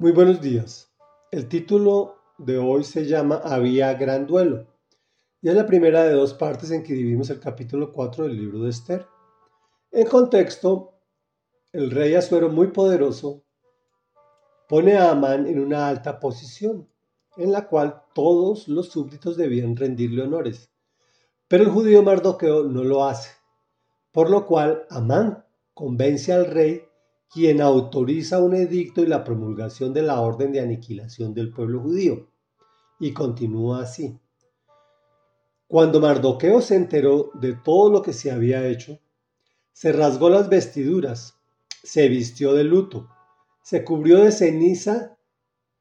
Muy buenos días. El título de hoy se llama Había gran duelo y es la primera de dos partes en que dividimos el capítulo 4 del libro de Esther. En contexto, el rey Asuero muy poderoso pone a Amán en una alta posición, en la cual todos los súbditos debían rendirle honores. Pero el judío Mardoqueo no lo hace, por lo cual Amán convence al rey quien autoriza un edicto y la promulgación de la orden de aniquilación del pueblo judío. Y continúa así. Cuando Mardoqueo se enteró de todo lo que se había hecho, se rasgó las vestiduras, se vistió de luto, se cubrió de ceniza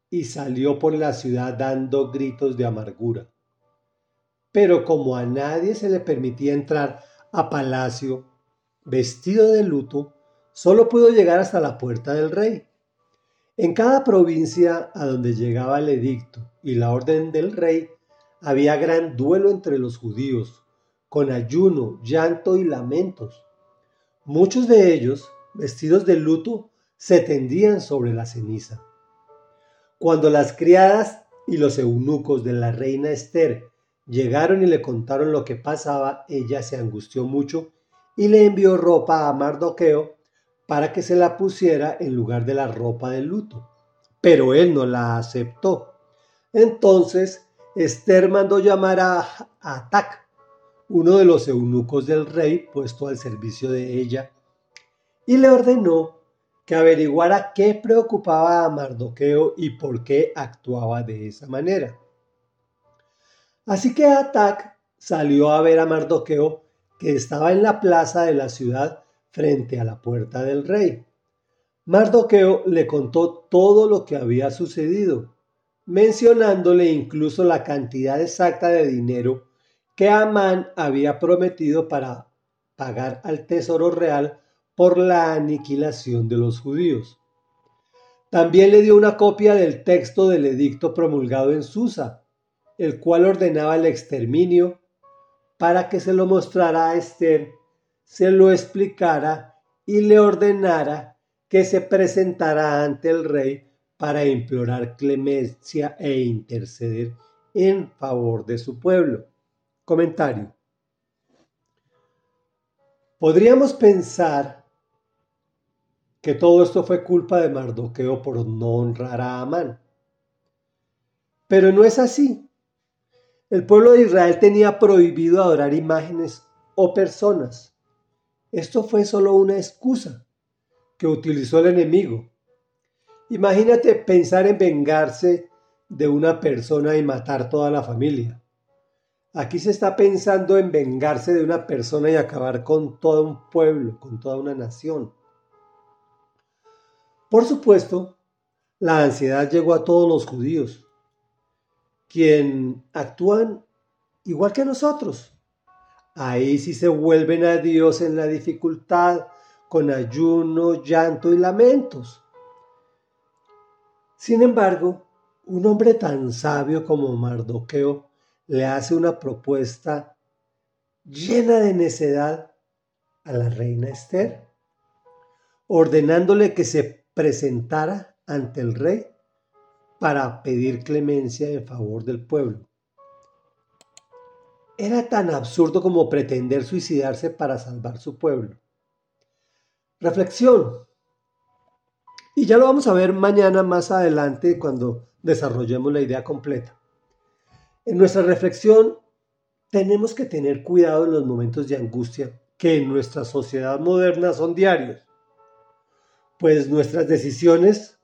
y salió por la ciudad dando gritos de amargura. Pero como a nadie se le permitía entrar a palacio vestido de luto, solo pudo llegar hasta la puerta del rey. En cada provincia a donde llegaba el edicto y la orden del rey, había gran duelo entre los judíos, con ayuno, llanto y lamentos. Muchos de ellos, vestidos de luto, se tendían sobre la ceniza. Cuando las criadas y los eunucos de la reina Esther llegaron y le contaron lo que pasaba, ella se angustió mucho y le envió ropa a Mardoqueo para que se la pusiera en lugar de la ropa de luto. Pero él no la aceptó. Entonces Esther mandó llamar a Atac, uno de los eunucos del rey puesto al servicio de ella, y le ordenó que averiguara qué preocupaba a Mardoqueo y por qué actuaba de esa manera. Así que Atac salió a ver a Mardoqueo, que estaba en la plaza de la ciudad frente a la puerta del rey. Mardoqueo le contó todo lo que había sucedido, mencionándole incluso la cantidad exacta de dinero que Amán había prometido para pagar al tesoro real por la aniquilación de los judíos. También le dio una copia del texto del edicto promulgado en Susa, el cual ordenaba el exterminio, para que se lo mostrara a Esther se lo explicara y le ordenara que se presentara ante el rey para implorar clemencia e interceder en favor de su pueblo. Comentario. Podríamos pensar que todo esto fue culpa de Mardoqueo por no honrar a Amán. Pero no es así. El pueblo de Israel tenía prohibido adorar imágenes o personas. Esto fue solo una excusa que utilizó el enemigo. Imagínate pensar en vengarse de una persona y matar toda la familia. Aquí se está pensando en vengarse de una persona y acabar con todo un pueblo, con toda una nación. Por supuesto, la ansiedad llegó a todos los judíos, quien actúan igual que nosotros. Ahí sí se vuelven a Dios en la dificultad, con ayuno, llanto y lamentos. Sin embargo, un hombre tan sabio como Mardoqueo le hace una propuesta llena de necedad a la reina Esther, ordenándole que se presentara ante el rey para pedir clemencia en favor del pueblo. Era tan absurdo como pretender suicidarse para salvar su pueblo. Reflexión. Y ya lo vamos a ver mañana más adelante cuando desarrollemos la idea completa. En nuestra reflexión tenemos que tener cuidado en los momentos de angustia que en nuestra sociedad moderna son diarios, pues nuestras decisiones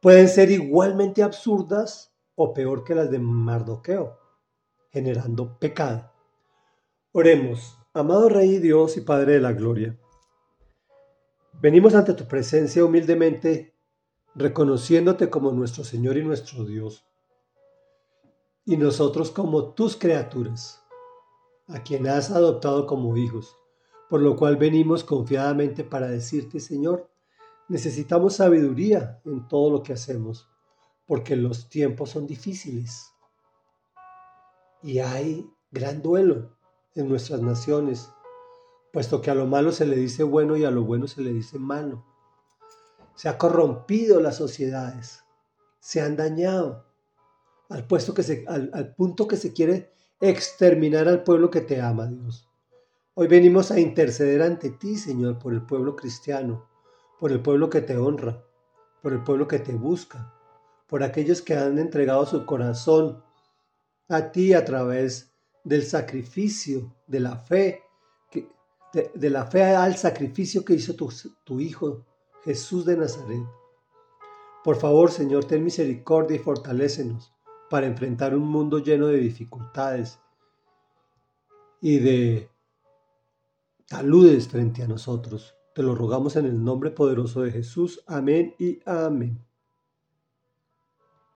pueden ser igualmente absurdas o peor que las de Mardoqueo generando pecado. Oremos, amado Rey Dios y Padre de la Gloria. Venimos ante tu presencia humildemente, reconociéndote como nuestro Señor y nuestro Dios, y nosotros como tus criaturas, a quien has adoptado como hijos, por lo cual venimos confiadamente para decirte, Señor, necesitamos sabiduría en todo lo que hacemos, porque los tiempos son difíciles y hay gran duelo en nuestras naciones, puesto que a lo malo se le dice bueno y a lo bueno se le dice malo. Se ha corrompido las sociedades se han dañado, al, puesto que se, al, al punto que se quiere exterminar al pueblo que te ama, Dios. Hoy venimos a interceder ante ti, Señor, por el pueblo cristiano, por el pueblo que te honra, por el pueblo que te busca, por aquellos que han entregado su corazón a ti a través del sacrificio, de la fe, de, la fe al sacrificio que hizo tu, tu Hijo Jesús de Nazaret. Por favor, Señor, ten misericordia y fortalécenos para enfrentar un mundo lleno de dificultades y de taludes frente a nosotros. Te lo rogamos en el nombre poderoso de Jesús. Amén y amén.